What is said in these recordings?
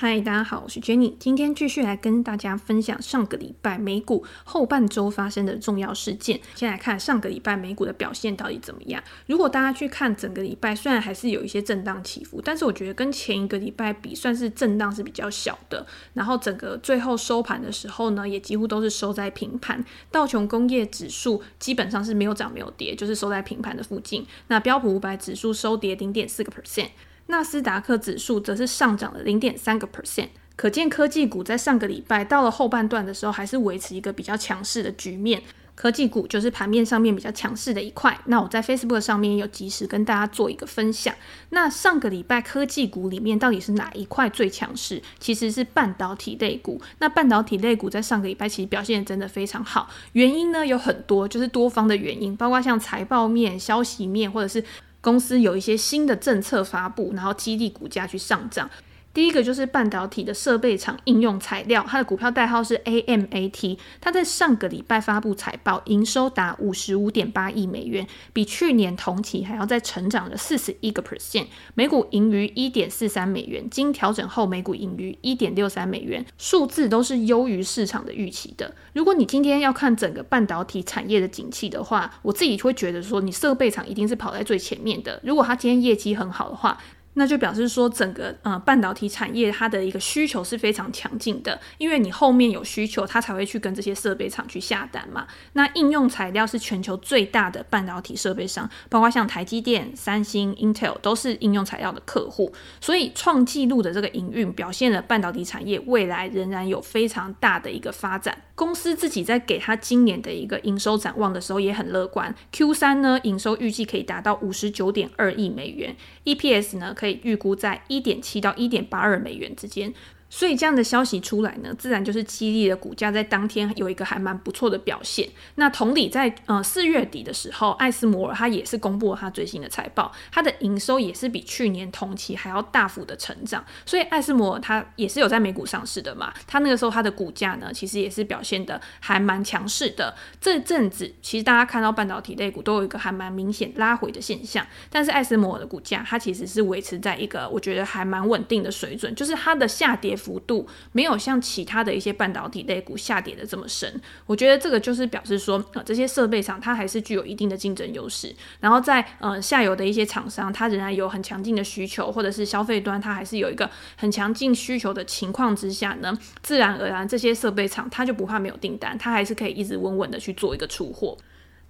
嗨，大家好，我是 Jenny，今天继续来跟大家分享上个礼拜美股后半周发生的重要事件。先来看上个礼拜美股的表现到底怎么样。如果大家去看整个礼拜，虽然还是有一些震荡起伏，但是我觉得跟前一个礼拜比，算是震荡是比较小的。然后整个最后收盘的时候呢，也几乎都是收在平盘。道琼工业指数基本上是没有涨没有跌，就是收在平盘的附近。那标普五百指数收跌零点四个 percent。纳斯达克指数则是上涨了零点三个 percent，可见科技股在上个礼拜到了后半段的时候，还是维持一个比较强势的局面。科技股就是盘面上面比较强势的一块。那我在 Facebook 上面有及时跟大家做一个分享。那上个礼拜科技股里面到底是哪一块最强势？其实是半导体类股。那半导体类股在上个礼拜其实表现真的非常好。原因呢有很多，就是多方的原因，包括像财报面、消息面，或者是。公司有一些新的政策发布，然后激励股价去上涨。第一个就是半导体的设备厂应用材料，它的股票代号是 AMAT。它在上个礼拜发布财报，营收达五十五点八亿美元，比去年同期还要再成长了四十一个 percent。每股盈余一点四三美元，经调整后每股盈余一点六三美元，数字都是优于市场的预期的。如果你今天要看整个半导体产业的景气的话，我自己会觉得说，你设备厂一定是跑在最前面的。如果它今天业绩很好的话，那就表示说，整个呃半导体产业它的一个需求是非常强劲的，因为你后面有需求，它才会去跟这些设备厂去下单嘛。那应用材料是全球最大的半导体设备商，包括像台积电、三星、Intel 都是应用材料的客户，所以创纪录的这个营运表现了半导体产业未来仍然有非常大的一个发展。公司自己在给他今年的一个营收展望的时候也很乐观，Q 三呢营收预计可以达到五十九点二亿美元，EPS 呢可以预估在一点七到一点八二美元之间。所以这样的消息出来呢，自然就是激励了股价在当天有一个还蛮不错的表现。那同理在，呃四月底的时候，艾斯摩尔它也是公布了它最新的财报，它的营收也是比去年同期还要大幅的成长。所以艾斯摩尔它也是有在美股上市的嘛，它那个时候它的股价呢，其实也是表现的还蛮强势的。这阵子其实大家看到半导体类股都有一个还蛮明显拉回的现象，但是艾斯摩尔的股价它其实是维持在一个我觉得还蛮稳定的水准，就是它的下跌。幅度没有像其他的一些半导体类股下跌的这么深，我觉得这个就是表示说，呃，这些设备厂它还是具有一定的竞争优势。然后在呃下游的一些厂商，它仍然有很强劲的需求，或者是消费端它还是有一个很强劲需求的情况之下呢，自然而然这些设备厂它就不怕没有订单，它还是可以一直稳稳的去做一个出货。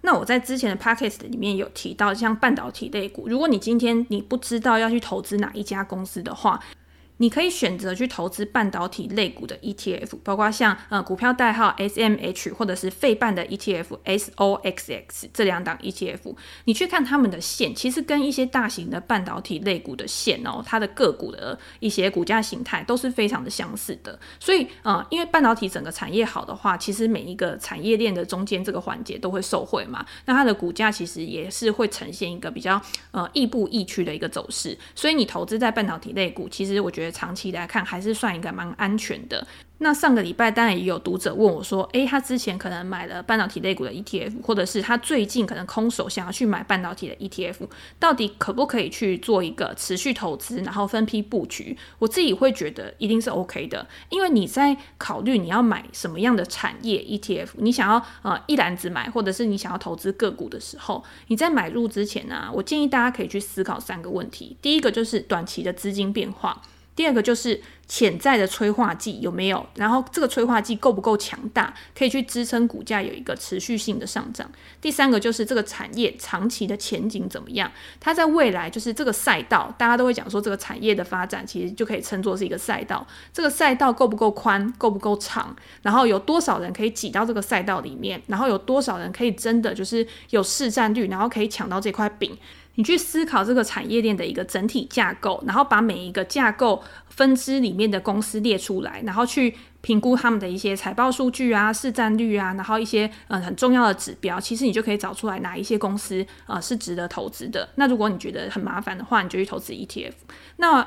那我在之前的 podcast 里面有提到，像半导体类股，如果你今天你不知道要去投资哪一家公司的话，你可以选择去投资半导体类股的 ETF，包括像呃股票代号 SMH 或者是费半的 ETF SOXX 这两档 ETF，你去看他们的线，其实跟一些大型的半导体类股的线哦，它的个股的一些股价形态都是非常的相似的。所以呃，因为半导体整个产业好的话，其实每一个产业链的中间这个环节都会受惠嘛，那它的股价其实也是会呈现一个比较呃亦步亦趋的一个走势。所以你投资在半导体类股，其实我觉得。长期来看，还是算一个蛮安全的。那上个礼拜当然也有读者问我说，诶，他之前可能买了半导体类股的 ETF，或者是他最近可能空手想要去买半导体的 ETF，到底可不可以去做一个持续投资，然后分批布局？我自己会觉得一定是 OK 的，因为你在考虑你要买什么样的产业 ETF，你想要呃一篮子买，或者是你想要投资个股的时候，你在买入之前呢、我建议大家可以去思考三个问题。第一个就是短期的资金变化。第二个就是潜在的催化剂有没有，然后这个催化剂够不够强大，可以去支撑股价有一个持续性的上涨。第三个就是这个产业长期的前景怎么样，它在未来就是这个赛道，大家都会讲说这个产业的发展其实就可以称作是一个赛道。这个赛道够不够宽，够不够长，然后有多少人可以挤到这个赛道里面，然后有多少人可以真的就是有市占率，然后可以抢到这块饼。你去思考这个产业链的一个整体架构，然后把每一个架构分支里面的公司列出来，然后去评估他们的一些财报数据啊、市占率啊，然后一些嗯很重要的指标，其实你就可以找出来哪一些公司呃是值得投资的。那如果你觉得很麻烦的话，你就去投资 ETF。那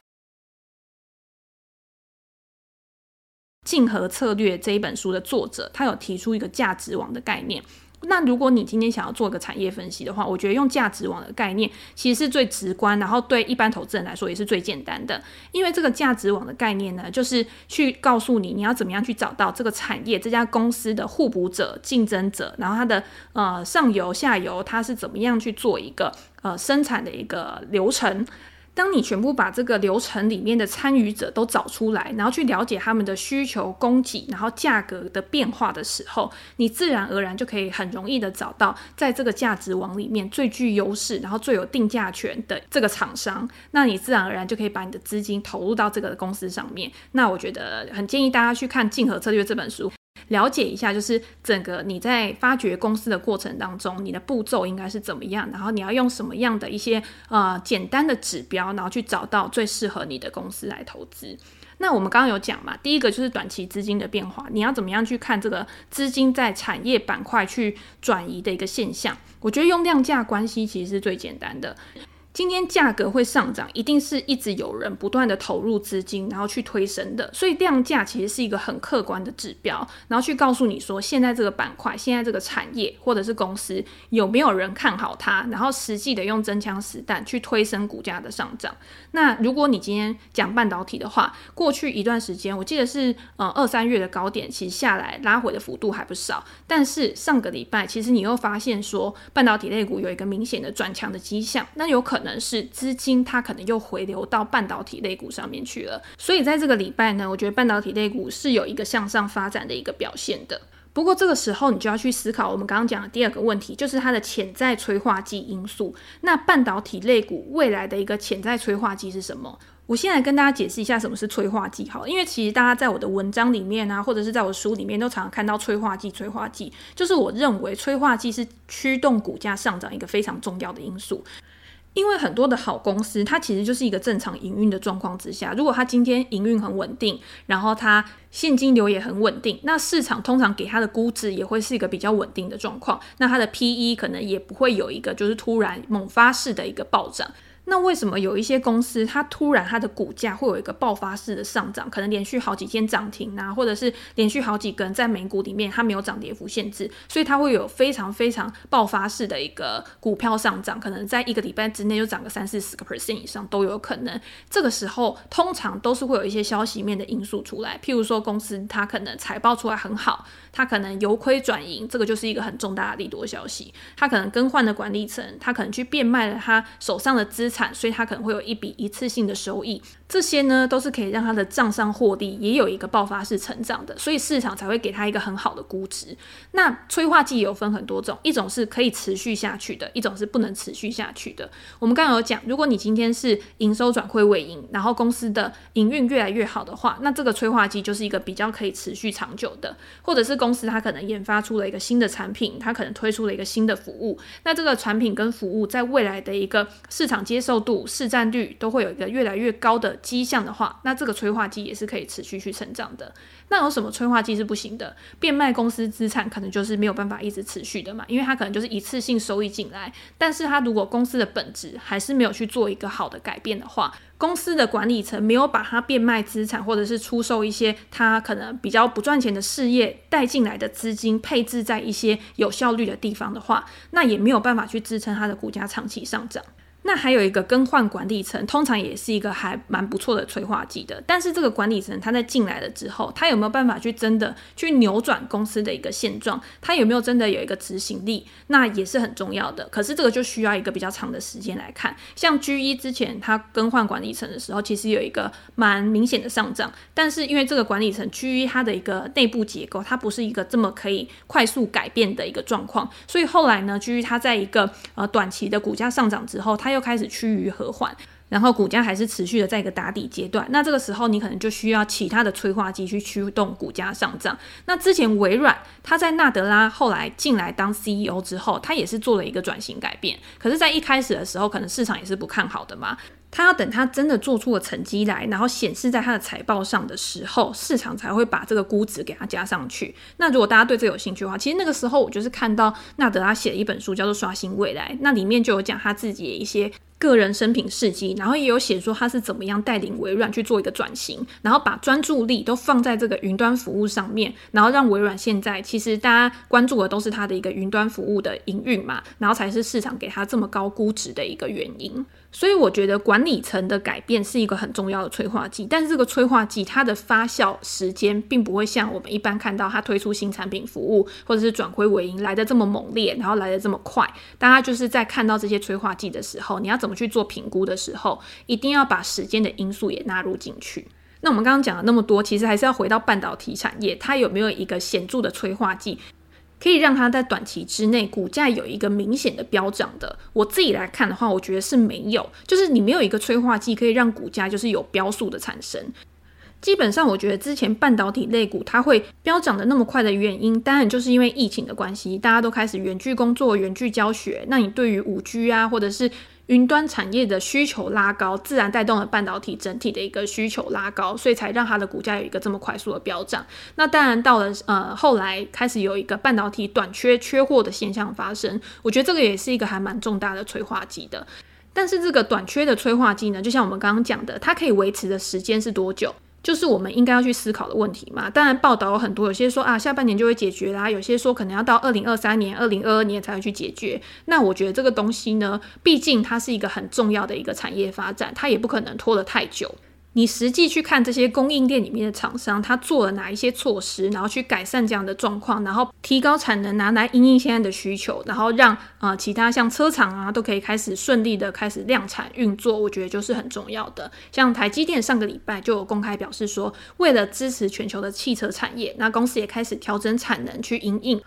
竞合策略这一本书的作者，他有提出一个价值网的概念。那如果你今天想要做一个产业分析的话，我觉得用价值网的概念其实是最直观，然后对一般投资人来说也是最简单的。因为这个价值网的概念呢，就是去告诉你你要怎么样去找到这个产业这家公司的互补者、竞争者，然后它的呃上游、下游它是怎么样去做一个呃生产的一个流程。当你全部把这个流程里面的参与者都找出来，然后去了解他们的需求、供给，然后价格的变化的时候，你自然而然就可以很容易的找到在这个价值网里面最具优势，然后最有定价权的这个厂商。那你自然而然就可以把你的资金投入到这个公司上面。那我觉得很建议大家去看《竞合策略》这本书。了解一下，就是整个你在发掘公司的过程当中，你的步骤应该是怎么样，然后你要用什么样的一些呃简单的指标，然后去找到最适合你的公司来投资。那我们刚刚有讲嘛，第一个就是短期资金的变化，你要怎么样去看这个资金在产业板块去转移的一个现象？我觉得用量价关系其实是最简单的。今天价格会上涨，一定是一直有人不断的投入资金，然后去推升的。所以量价其实是一个很客观的指标，然后去告诉你说，现在这个板块、现在这个产业或者是公司有没有人看好它，然后实际的用真枪实弹去推升股价的上涨。那如果你今天讲半导体的话，过去一段时间，我记得是呃二三月的高点，其实下来拉回的幅度还不少。但是上个礼拜，其实你又发现说，半导体类股有一个明显的转强的迹象，那有可可能是资金它可能又回流到半导体类股上面去了，所以在这个礼拜呢，我觉得半导体类股是有一个向上发展的一个表现的。不过这个时候你就要去思考我们刚刚讲的第二个问题，就是它的潜在催化剂因素。那半导体类股未来的一个潜在催化剂是什么？我先来跟大家解释一下什么是催化剂，好，因为其实大家在我的文章里面啊，或者是在我书里面都常常看到催化剂。催化剂就是我认为催化剂是驱动股价上涨一个非常重要的因素。因为很多的好公司，它其实就是一个正常营运的状况之下，如果它今天营运很稳定，然后它现金流也很稳定，那市场通常给它的估值也会是一个比较稳定的状况，那它的 PE 可能也不会有一个就是突然猛发式的一个暴涨。那为什么有一些公司它突然它的股价会有一个爆发式的上涨？可能连续好几天涨停啊，或者是连续好几根在美股里面它没有涨跌幅限制，所以它会有非常非常爆发式的一个股票上涨，可能在一个礼拜之内就涨个三四十个 percent 以上都有可能。这个时候通常都是会有一些消息面的因素出来，譬如说公司它可能财报出来很好，它可能由亏转盈，这个就是一个很重大的利多消息。它可能更换了管理层，它可能去变卖了它手上的资产。所以它可能会有一笔一次性的收益，这些呢都是可以让它的账上获利也有一个爆发式成长的，所以市场才会给它一个很好的估值。那催化剂有分很多种，一种是可以持续下去的，一种是不能持续下去的。我们刚刚有讲，如果你今天是营收转亏为盈，然后公司的营运越来越好的话，那这个催化剂就是一个比较可以持续长久的，或者是公司它可能研发出了一个新的产品，它可能推出了一个新的服务，那这个产品跟服务在未来的一个市场接受。度、市占率都会有一个越来越高的迹象的话，那这个催化剂也是可以持续去成长的。那有什么催化剂是不行的？变卖公司资产可能就是没有办法一直持续的嘛，因为它可能就是一次性收益进来，但是它如果公司的本质还是没有去做一个好的改变的话，公司的管理层没有把它变卖资产或者是出售一些它可能比较不赚钱的事业带进来的资金配置在一些有效率的地方的话，那也没有办法去支撑它的股价长期上涨。那还有一个更换管理层，通常也是一个还蛮不错的催化剂的。但是这个管理层他在进来了之后，他有没有办法去真的去扭转公司的一个现状？他有没有真的有一个执行力？那也是很重要的。可是这个就需要一个比较长的时间来看。像 GE 之前他更换管理层的时候，其实有一个蛮明显的上涨。但是因为这个管理层 GE 它的一个内部结构，它不是一个这么可以快速改变的一个状况，所以后来呢，GE 它在一个呃短期的股价上涨之后，它又开始趋于和缓，然后股价还是持续的在一个打底阶段。那这个时候，你可能就需要其他的催化剂去驱动股价上涨。那之前微软，他在纳德拉后来进来当 CEO 之后，他也是做了一个转型改变。可是，在一开始的时候，可能市场也是不看好的嘛。他要等他真的做出了成绩来，然后显示在他的财报上的时候，市场才会把这个估值给他加上去。那如果大家对这有兴趣的话，其实那个时候我就是看到纳德拉写了一本书，叫做《刷新未来》，那里面就有讲他自己的一些个人生平事迹，然后也有写说他是怎么样带领微软去做一个转型，然后把专注力都放在这个云端服务上面，然后让微软现在其实大家关注的都是它的一个云端服务的营运嘛，然后才是市场给它这么高估值的一个原因。所以我觉得管理层的改变是一个很重要的催化剂，但是这个催化剂它的发酵时间并不会像我们一般看到它推出新产品服务或者是转亏为盈来得这么猛烈，然后来得这么快。大家就是在看到这些催化剂的时候，你要怎么去做评估的时候，一定要把时间的因素也纳入进去。那我们刚刚讲了那么多，其实还是要回到半导体产业，它有没有一个显著的催化剂？可以让它在短期之内股价有一个明显的飙涨的。我自己来看的话，我觉得是没有，就是你没有一个催化剂可以让股价就是有飙速的产生。基本上，我觉得之前半导体类股它会飙涨的那么快的原因，当然就是因为疫情的关系，大家都开始远距工作、远距教学。那你对于五 G 啊，或者是云端产业的需求拉高，自然带动了半导体整体的一个需求拉高，所以才让它的股价有一个这么快速的飙涨。那当然到了呃后来开始有一个半导体短缺、缺货的现象发生，我觉得这个也是一个还蛮重大的催化剂的。但是这个短缺的催化剂呢，就像我们刚刚讲的，它可以维持的时间是多久？就是我们应该要去思考的问题嘛。当然，报道有很多，有些说啊，下半年就会解决啦，有些说可能要到二零二三年、二零二二年才会去解决。那我觉得这个东西呢，毕竟它是一个很重要的一个产业发展，它也不可能拖得太久。你实际去看这些供应链里面的厂商，他做了哪一些措施，然后去改善这样的状况，然后提高产能，拿来应应现在的需求，然后让啊、呃、其他像车厂啊都可以开始顺利的开始量产运作，我觉得就是很重要的。像台积电上个礼拜就有公开表示说，为了支持全球的汽车产业，那公司也开始调整产能去应应，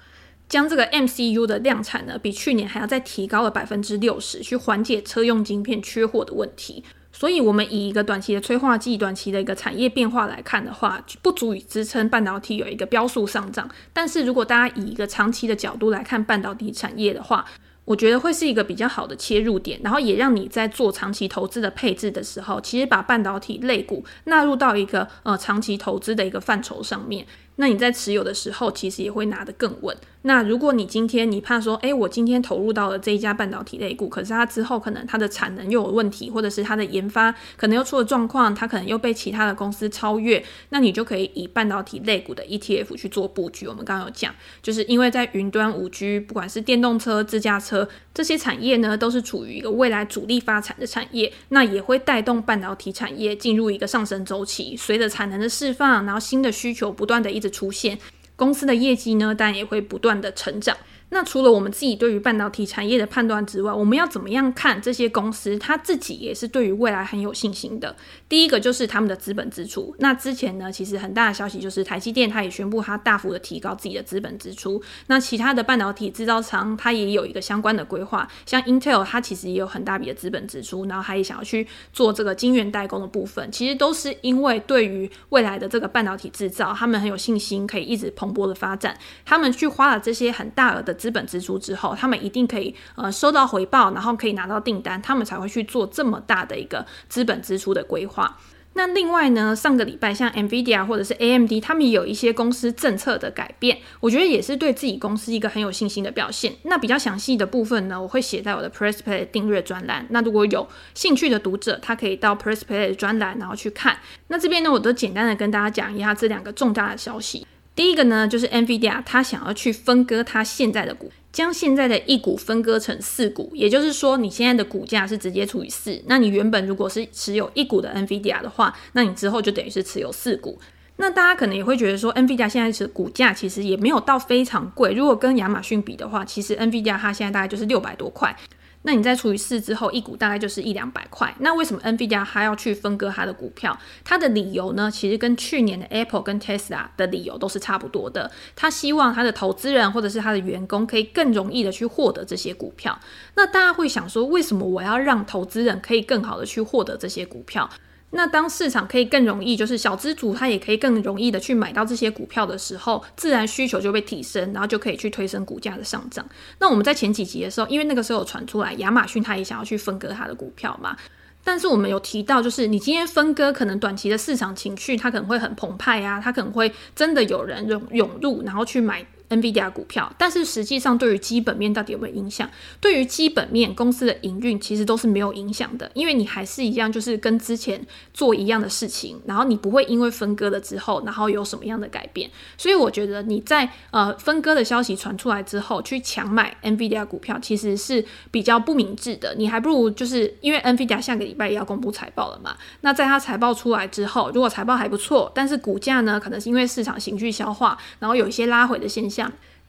将这个 MCU 的量产呢比去年还要再提高了百分之六十，去缓解车用晶片缺货的问题。所以，我们以一个短期的催化剂、短期的一个产业变化来看的话，不足以支撑半导体有一个标速上涨。但是如果大家以一个长期的角度来看半导体产业的话，我觉得会是一个比较好的切入点，然后也让你在做长期投资的配置的时候，其实把半导体类股纳入到一个呃长期投资的一个范畴上面。那你在持有的时候，其实也会拿得更稳。那如果你今天你怕说，诶，我今天投入到了这一家半导体类股，可是它之后可能它的产能又有问题，或者是它的研发可能又出了状况，它可能又被其他的公司超越，那你就可以以半导体类股的 ETF 去做布局。我们刚刚有讲，就是因为在云端、五 G，不管是电动车、自驾车这些产业呢，都是处于一个未来主力发展的产业，那也会带动半导体产业进入一个上升周期。随着产能的释放，然后新的需求不断的一直出现，公司的业绩呢，但也会不断的成长。那除了我们自己对于半导体产业的判断之外，我们要怎么样看这些公司？他自己也是对于未来很有信心的。第一个就是他们的资本支出。那之前呢，其实很大的消息就是台积电它也宣布它大幅的提高自己的资本支出。那其他的半导体制造厂它也有一个相关的规划，像 Intel 它其实也有很大笔的资本支出，然后它也想要去做这个晶圆代工的部分。其实都是因为对于未来的这个半导体制造，他们很有信心，可以一直蓬勃的发展。他们去花了这些很大额的。资本支出之后，他们一定可以呃收到回报，然后可以拿到订单，他们才会去做这么大的一个资本支出的规划。那另外呢，上个礼拜像 NVIDIA 或者是 AMD，他们有一些公司政策的改变，我觉得也是对自己公司一个很有信心的表现。那比较详细的部分呢，我会写在我的 Press Play 订阅专栏。那如果有兴趣的读者，他可以到 Press Play 专栏然后去看。那这边呢，我都简单的跟大家讲一下这两个重大的消息。第一个呢，就是 NVIDIA，它想要去分割它现在的股，将现在的一股分割成四股，也就是说，你现在的股价是直接除以四。那你原本如果是持有一股的 NVIDIA 的话，那你之后就等于是持有四股。那大家可能也会觉得说，NVIDIA 现在是股价其实也没有到非常贵，如果跟亚马逊比的话，其实 NVIDIA 它现在大概就是六百多块。那你再除以四之后，一股大概就是一两百块。那为什么 NVIDIA 还要去分割它的股票？它的理由呢，其实跟去年的 Apple 跟 Tesla 的理由都是差不多的。他希望他的投资人或者是他的员工可以更容易的去获得这些股票。那大家会想说，为什么我要让投资人可以更好的去获得这些股票？那当市场可以更容易，就是小资族他也可以更容易的去买到这些股票的时候，自然需求就被提升，然后就可以去推升股价的上涨。那我们在前几集的时候，因为那个时候有传出来亚马逊他也想要去分割他的股票嘛，但是我们有提到，就是你今天分割，可能短期的市场情绪它可能会很澎湃啊，它可能会真的有人涌涌入，然后去买。NVIDIA 股票，但是实际上对于基本面到底有没有影响？对于基本面公司的营运其实都是没有影响的，因为你还是一样，就是跟之前做一样的事情，然后你不会因为分割了之后，然后有什么样的改变。所以我觉得你在呃分割的消息传出来之后去强买 NVIDIA 股票，其实是比较不明智的。你还不如就是因为 NVIDIA 下个礼拜也要公布财报了嘛，那在它财报出来之后，如果财报还不错，但是股价呢，可能是因为市场情绪消化，然后有一些拉回的现象。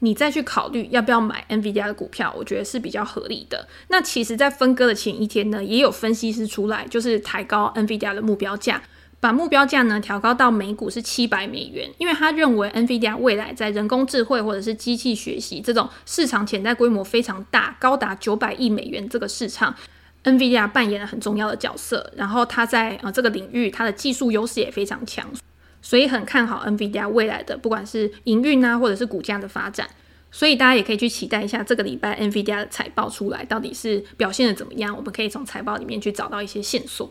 你再去考虑要不要买 NVIDIA 的股票，我觉得是比较合理的。那其实，在分割的前一天呢，也有分析师出来，就是抬高 NVIDIA 的目标价，把目标价呢调高到每股是七百美元，因为他认为 NVIDIA 未来在人工智慧或者是机器学习这种市场潜在规模非常大，高达九百亿美元这个市场，NVIDIA 扮演了很重要的角色。然后它在呃这个领域，它的技术优势也非常强。所以很看好 NVIDIA 未来的，不管是营运啊，或者是股价的发展。所以大家也可以去期待一下这个礼拜 NVIDIA 的财报出来，到底是表现的怎么样？我们可以从财报里面去找到一些线索。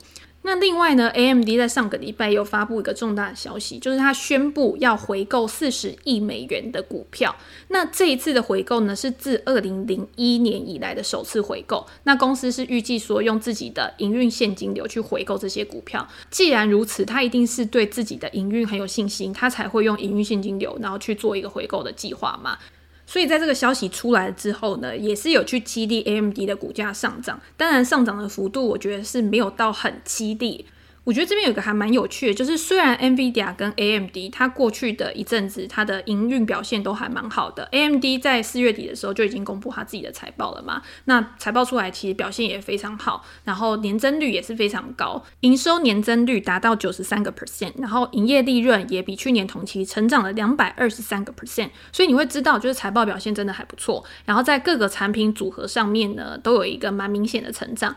那另外呢，AMD 在上个礼拜又发布一个重大消息，就是他宣布要回购四十亿美元的股票。那这一次的回购呢，是自二零零一年以来的首次回购。那公司是预计说用自己的营运现金流去回购这些股票。既然如此，他一定是对自己的营运很有信心，他才会用营运现金流，然后去做一个回购的计划嘛。所以在这个消息出来之后呢，也是有去激励 AMD 的股价上涨。当然，上涨的幅度我觉得是没有到很激励。我觉得这边有个还蛮有趣的，就是虽然 NVIDIA 跟 AMD 它过去的一阵子它的营运表现都还蛮好的，AMD 在四月底的时候就已经公布它自己的财报了嘛，那财报出来其实表现也非常好，然后年增率也是非常高，营收年增率达到九十三个 percent，然后营业利润也比去年同期成长了两百二十三个 percent，所以你会知道就是财报表现真的还不错，然后在各个产品组合上面呢都有一个蛮明显的成长。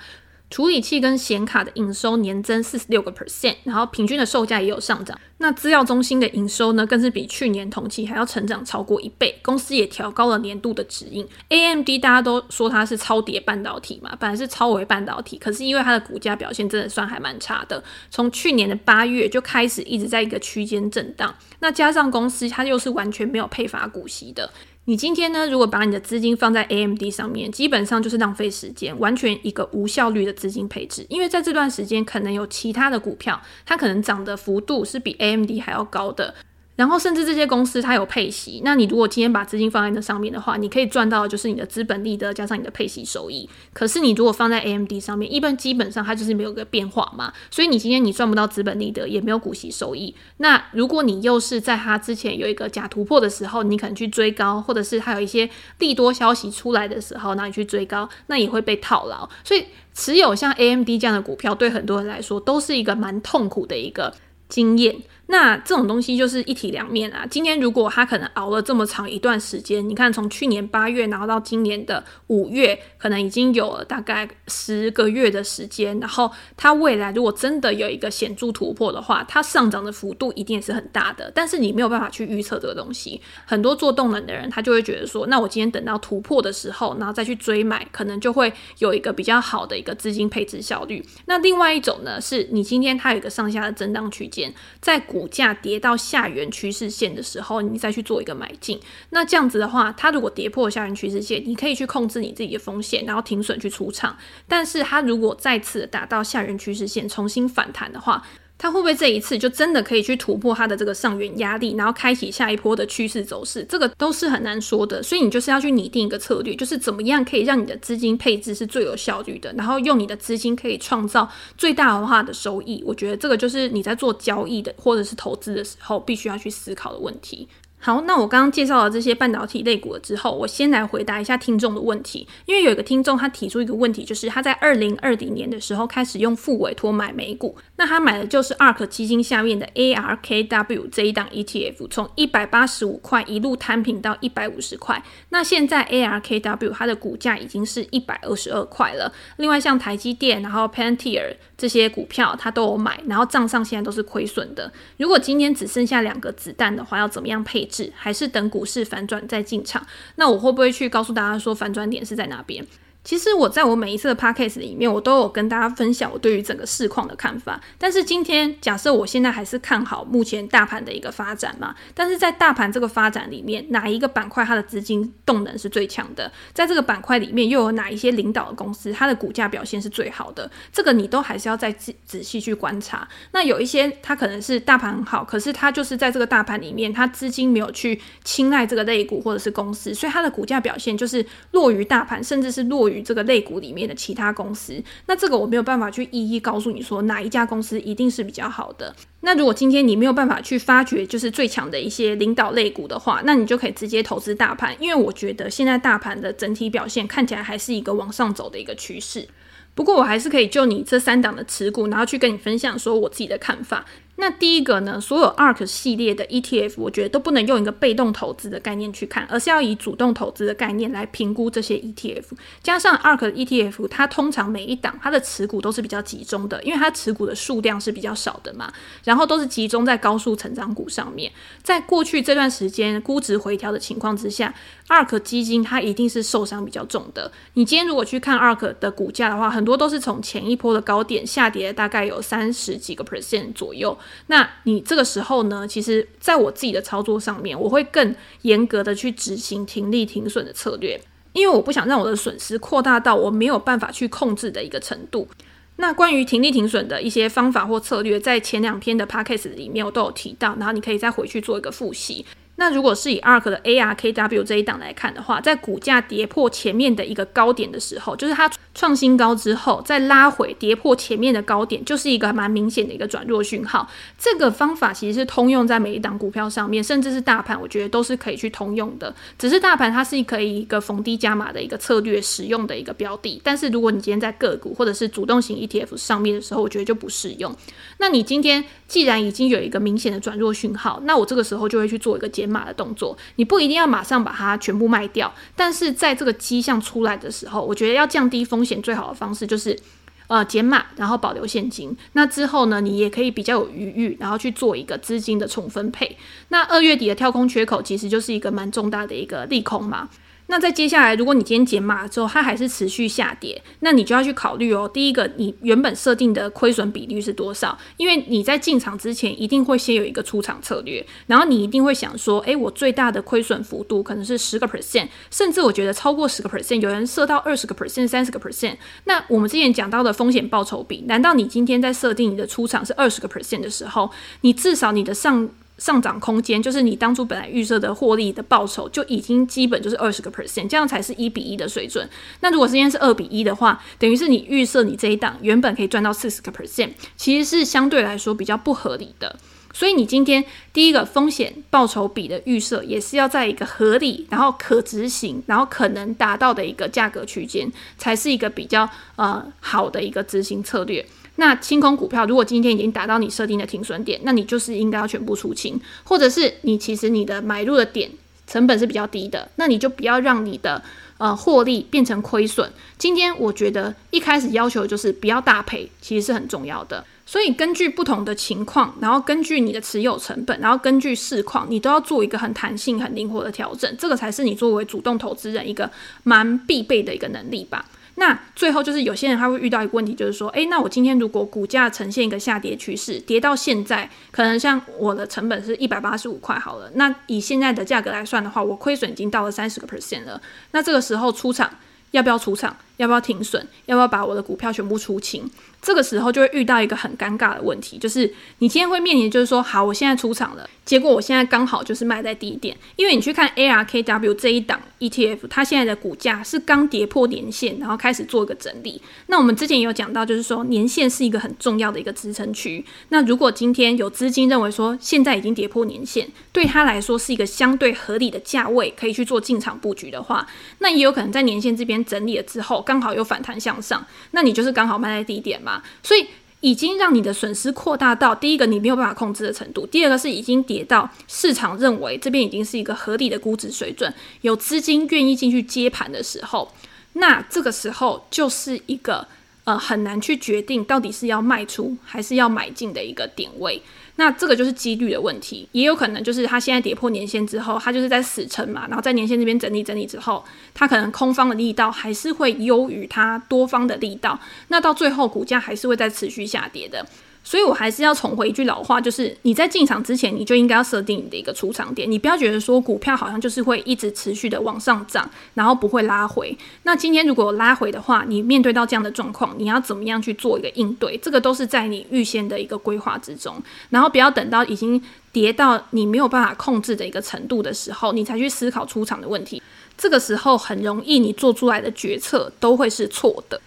处理器跟显卡的营收年增四十六个 percent，然后平均的售价也有上涨。那资料中心的营收呢，更是比去年同期还要成长超过一倍。公司也调高了年度的指引。AMD 大家都说它是超跌半导体嘛，本来是超微半导体，可是因为它的股价表现真的算还蛮差的，从去年的八月就开始一直在一个区间震荡。那加上公司它又是完全没有配发股息的。你今天呢，如果把你的资金放在 AMD 上面，基本上就是浪费时间，完全一个无效率的资金配置。因为在这段时间，可能有其他的股票，它可能涨的幅度是比 AMD 还要高的。然后甚至这些公司它有配息，那你如果今天把资金放在那上面的话，你可以赚到就是你的资本利得加上你的配息收益。可是你如果放在 AMD 上面，一般基本上它就是没有个变化嘛，所以你今天你赚不到资本利得，也没有股息收益。那如果你又是在它之前有一个假突破的时候，你可能去追高，或者是它有一些利多消息出来的时候，那你去追高，那也会被套牢。所以持有像 AMD 这样的股票，对很多人来说都是一个蛮痛苦的一个经验。那这种东西就是一体两面啊。今天如果他可能熬了这么长一段时间，你看从去年八月然后到今年的五月，可能已经有了大概十个月的时间。然后它未来如果真的有一个显著突破的话，它上涨的幅度一定也是很大的。但是你没有办法去预测这个东西。很多做动能的人，他就会觉得说，那我今天等到突破的时候，然后再去追买，可能就会有一个比较好的一个资金配置效率。那另外一种呢，是你今天它有一个上下的震荡区间，在股股价跌到下缘趋势线的时候，你再去做一个买进。那这样子的话，它如果跌破下缘趋势线，你可以去控制你自己的风险，然后停损去出场。但是它如果再次达到下缘趋势线，重新反弹的话，他会不会这一次就真的可以去突破它的这个上缘压力，然后开启下一波的趋势走势？这个都是很难说的。所以你就是要去拟定一个策略，就是怎么样可以让你的资金配置是最有效率的，然后用你的资金可以创造最大化的收益。我觉得这个就是你在做交易的或者是投资的时候必须要去思考的问题。好，那我刚刚介绍了这些半导体类股了之后，我先来回答一下听众的问题。因为有一个听众他提出一个问题，就是他在二零二零年的时候开始用复委托买美股，那他买的就是 ARK 基金下面的 ARKW 这一档 ETF，从一百八十五块一路摊平到一百五十块。那现在 ARKW 它的股价已经是一百二十二块了。另外像台积电，然后 Pantier 这些股票他都有买，然后账上现在都是亏损的。如果今天只剩下两个子弹的话，要怎么样配？还是等股市反转再进场？那我会不会去告诉大家说反转点是在哪边？其实我在我每一次的 podcast 里面，我都有跟大家分享我对于整个市况的看法。但是今天假设我现在还是看好目前大盘的一个发展嘛？但是在大盘这个发展里面，哪一个板块它的资金动能是最强的？在这个板块里面又有哪一些领导的公司，它的股价表现是最好的？这个你都还是要再仔仔细去观察。那有一些它可能是大盘很好，可是它就是在这个大盘里面，它资金没有去青睐这个类股或者是公司，所以它的股价表现就是弱于大盘，甚至是弱于。这个类股里面的其他公司，那这个我没有办法去一一告诉你说哪一家公司一定是比较好的。那如果今天你没有办法去发掘就是最强的一些领导类股的话，那你就可以直接投资大盘，因为我觉得现在大盘的整体表现看起来还是一个往上走的一个趋势。不过我还是可以就你这三档的持股，然后去跟你分享说我自己的看法。那第一个呢，所有 ARK 系列的 ETF，我觉得都不能用一个被动投资的概念去看，而是要以主动投资的概念来评估这些 ETF。加上 ARK 的 ETF，它通常每一档它的持股都是比较集中的，因为它持股的数量是比较少的嘛，然后都是集中在高速成长股上面。在过去这段时间估值回调的情况之下，ARK 基金它一定是受伤比较重的。你今天如果去看 ARK 的股价的话，很多都是从前一波的高点下跌，大概有三十几个 percent 左右。那你这个时候呢，其实在我自己的操作上面，我会更严格的去执行停利停损的策略，因为我不想让我的损失扩大到我没有办法去控制的一个程度。那关于停利停损的一些方法或策略，在前两篇的 podcast 里面我都有提到，然后你可以再回去做一个复习。那如果是以 ARK 的 ARKW 这一档来看的话，在股价跌破前面的一个高点的时候，就是它创新高之后再拉回跌破前面的高点，就是一个蛮明显的一个转弱讯号。这个方法其实是通用在每一档股票上面，甚至是大盘，我觉得都是可以去通用的。只是大盘它是可以一个逢低加码的一个策略使用的一个标的，但是如果你今天在个股或者是主动型 ETF 上面的时候，我觉得就不适用。那你今天既然已经有一个明显的转弱讯号，那我这个时候就会去做一个减码的动作，你不一定要马上把它全部卖掉，但是在这个迹象出来的时候，我觉得要降低风险最好的方式就是，呃，减码，然后保留现金。那之后呢，你也可以比较有余裕，然后去做一个资金的重分配。那二月底的跳空缺口其实就是一个蛮重大的一个利空嘛。那在接下来，如果你今天减码之后，它还是持续下跌，那你就要去考虑哦。第一个，你原本设定的亏损比率是多少？因为你在进场之前，一定会先有一个出场策略，然后你一定会想说，诶，我最大的亏损幅度可能是十个 percent，甚至我觉得超过十个 percent，有人设到二十个 percent、三十个 percent。那我们之前讲到的风险报酬比，难道你今天在设定你的出场是二十个 percent 的时候，你至少你的上上涨空间就是你当初本来预设的获利的报酬就已经基本就是二十个 percent，这样才是一比一的水准。那如果今天是二比一的话，等于是你预设你这一档原本可以赚到四十个 percent，其实是相对来说比较不合理的。所以你今天第一个风险报酬比的预设也是要在一个合理，然后可执行，然后可能达到的一个价格区间，才是一个比较呃好的一个执行策略。那清空股票，如果今天已经达到你设定的停损点，那你就是应该要全部出清，或者是你其实你的买入的点成本是比较低的，那你就不要让你的呃获利变成亏损。今天我觉得一开始要求就是不要大赔，其实是很重要的。所以根据不同的情况，然后根据你的持有成本，然后根据市况，你都要做一个很弹性、很灵活的调整，这个才是你作为主动投资人一个蛮必备的一个能力吧。那最后就是有些人他会遇到一个问题，就是说，诶，那我今天如果股价呈现一个下跌趋势，跌到现在，可能像我的成本是一百八十五块好了，那以现在的价格来算的话，我亏损已经到了三十个 percent 了，那这个时候出场要不要出场？要不要停损？要不要把我的股票全部出清？这个时候就会遇到一个很尴尬的问题，就是你今天会面临，就是说，好，我现在出场了，结果我现在刚好就是卖在低点，因为你去看 ARKW 这一档 ETF，它现在的股价是刚跌破年线，然后开始做一个整理。那我们之前也有讲到，就是说年线是一个很重要的一个支撑区。那如果今天有资金认为说现在已经跌破年线，对他来说是一个相对合理的价位，可以去做进场布局的话，那也有可能在年线这边整理了之后。刚好又反弹向上，那你就是刚好卖在低点嘛，所以已经让你的损失扩大到第一个你没有办法控制的程度，第二个是已经跌到市场认为这边已经是一个合理的估值水准，有资金愿意进去接盘的时候，那这个时候就是一个呃很难去决定到底是要卖出还是要买进的一个点位。那这个就是几率的问题，也有可能就是它现在跌破年线之后，它就是在死撑嘛，然后在年线这边整理整理之后，它可能空方的力道还是会优于它多方的力道，那到最后股价还是会在持续下跌的。所以，我还是要重回一句老话，就是你在进场之前，你就应该要设定你的一个出场点。你不要觉得说股票好像就是会一直持续的往上涨，然后不会拉回。那今天如果拉回的话，你面对到这样的状况，你要怎么样去做一个应对？这个都是在你预先的一个规划之中。然后不要等到已经跌到你没有办法控制的一个程度的时候，你才去思考出场的问题。这个时候很容易，你做出来的决策都会是错的。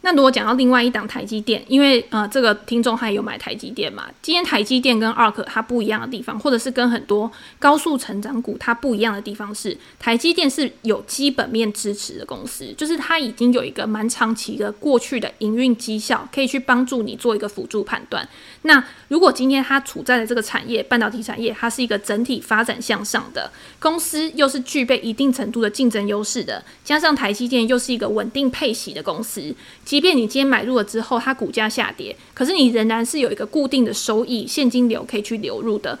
那如果讲到另外一档台积电，因为呃这个听众还有买台积电嘛，今天台积电跟 ARK 它不一样的地方，或者是跟很多高速成长股它不一样的地方是，台积电是有基本面支持的公司，就是它已经有一个蛮长期的过去的营运绩效，可以去帮助你做一个辅助判断。那如果今天它处在的这个产业，半导体产业，它是一个整体发展向上的公司，又是具备一定程度的竞争优势的，加上台积电又是一个稳定配息的公司。即便你今天买入了之后，它股价下跌，可是你仍然是有一个固定的收益现金流可以去流入的。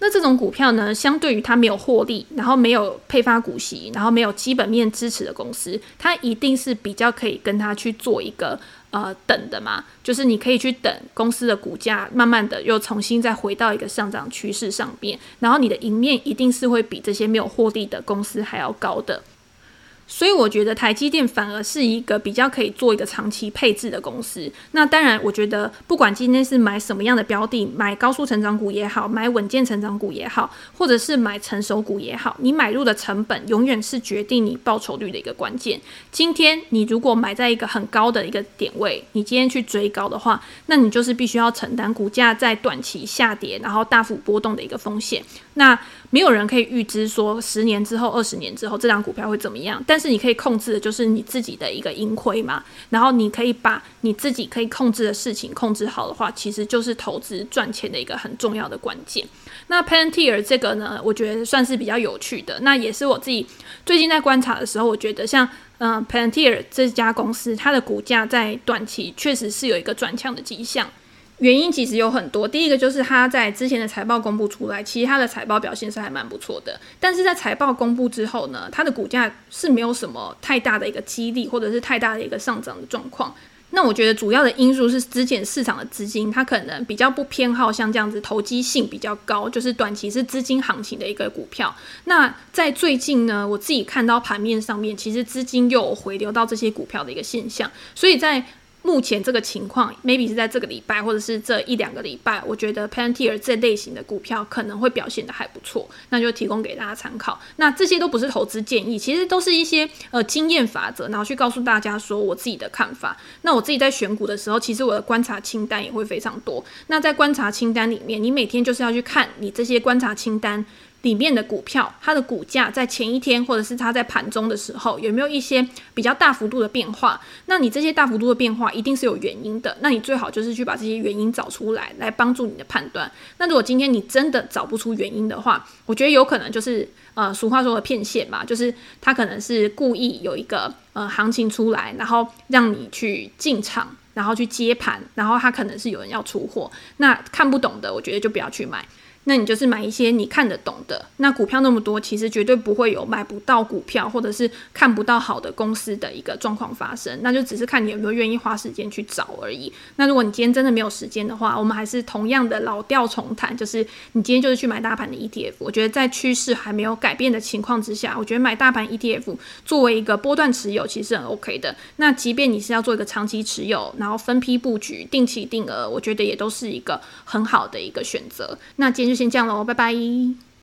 那这种股票呢，相对于它没有获利，然后没有配发股息，然后没有基本面支持的公司，它一定是比较可以跟它去做一个呃等的嘛，就是你可以去等公司的股价慢慢的又重新再回到一个上涨趋势上面，然后你的赢面一定是会比这些没有获利的公司还要高的。所以我觉得台积电反而是一个比较可以做一个长期配置的公司。那当然，我觉得不管今天是买什么样的标的，买高速成长股也好，买稳健成长股也好，或者是买成熟股也好，你买入的成本永远是决定你报酬率的一个关键。今天你如果买在一个很高的一个点位，你今天去追高的话，那你就是必须要承担股价在短期下跌，然后大幅波动的一个风险。那没有人可以预知说十年之后、二十年之后这张股票会怎么样，但是你可以控制的就是你自己的一个盈亏嘛。然后你可以把你自己可以控制的事情控制好的话，其实就是投资赚钱的一个很重要的关键。那 Palantir 这个呢，我觉得算是比较有趣的。那也是我自己最近在观察的时候，我觉得像嗯、Palantir 这家公司，它的股价在短期确实是有一个转强的迹象。原因其实有很多，第一个就是他在之前的财报公布出来，其实他的财报表现是还蛮不错的。但是在财报公布之后呢，它的股价是没有什么太大的一个激励，或者是太大的一个上涨的状况。那我觉得主要的因素是之前市场的资金，它可能比较不偏好像这样子投机性比较高，就是短期是资金行情的一个股票。那在最近呢，我自己看到盘面上面，其实资金又回流到这些股票的一个现象，所以在。目前这个情况，maybe 是在这个礼拜或者是这一两个礼拜，我觉得 Palantir 这类型的股票可能会表现得还不错，那就提供给大家参考。那这些都不是投资建议，其实都是一些呃经验法则，然后去告诉大家说我自己的看法。那我自己在选股的时候，其实我的观察清单也会非常多。那在观察清单里面，你每天就是要去看你这些观察清单。里面的股票，它的股价在前一天或者是它在盘中的时候，有没有一些比较大幅度的变化？那你这些大幅度的变化一定是有原因的。那你最好就是去把这些原因找出来，来帮助你的判断。那如果今天你真的找不出原因的话，我觉得有可能就是呃，俗话说的骗线嘛，就是他可能是故意有一个呃行情出来，然后让你去进场，然后去接盘，然后他可能是有人要出货。那看不懂的，我觉得就不要去买。那你就是买一些你看得懂的。那股票那么多，其实绝对不会有买不到股票或者是看不到好的公司的一个状况发生。那就只是看你有没有愿意花时间去找而已。那如果你今天真的没有时间的话，我们还是同样的老调重弹，就是你今天就是去买大盘的 ETF。我觉得在趋势还没有改变的情况之下，我觉得买大盘 ETF 作为一个波段持有，其实很 OK 的。那即便你是要做一个长期持有，然后分批布局、定期定额，我觉得也都是一个很好的一个选择。那今就先这样喽，拜拜。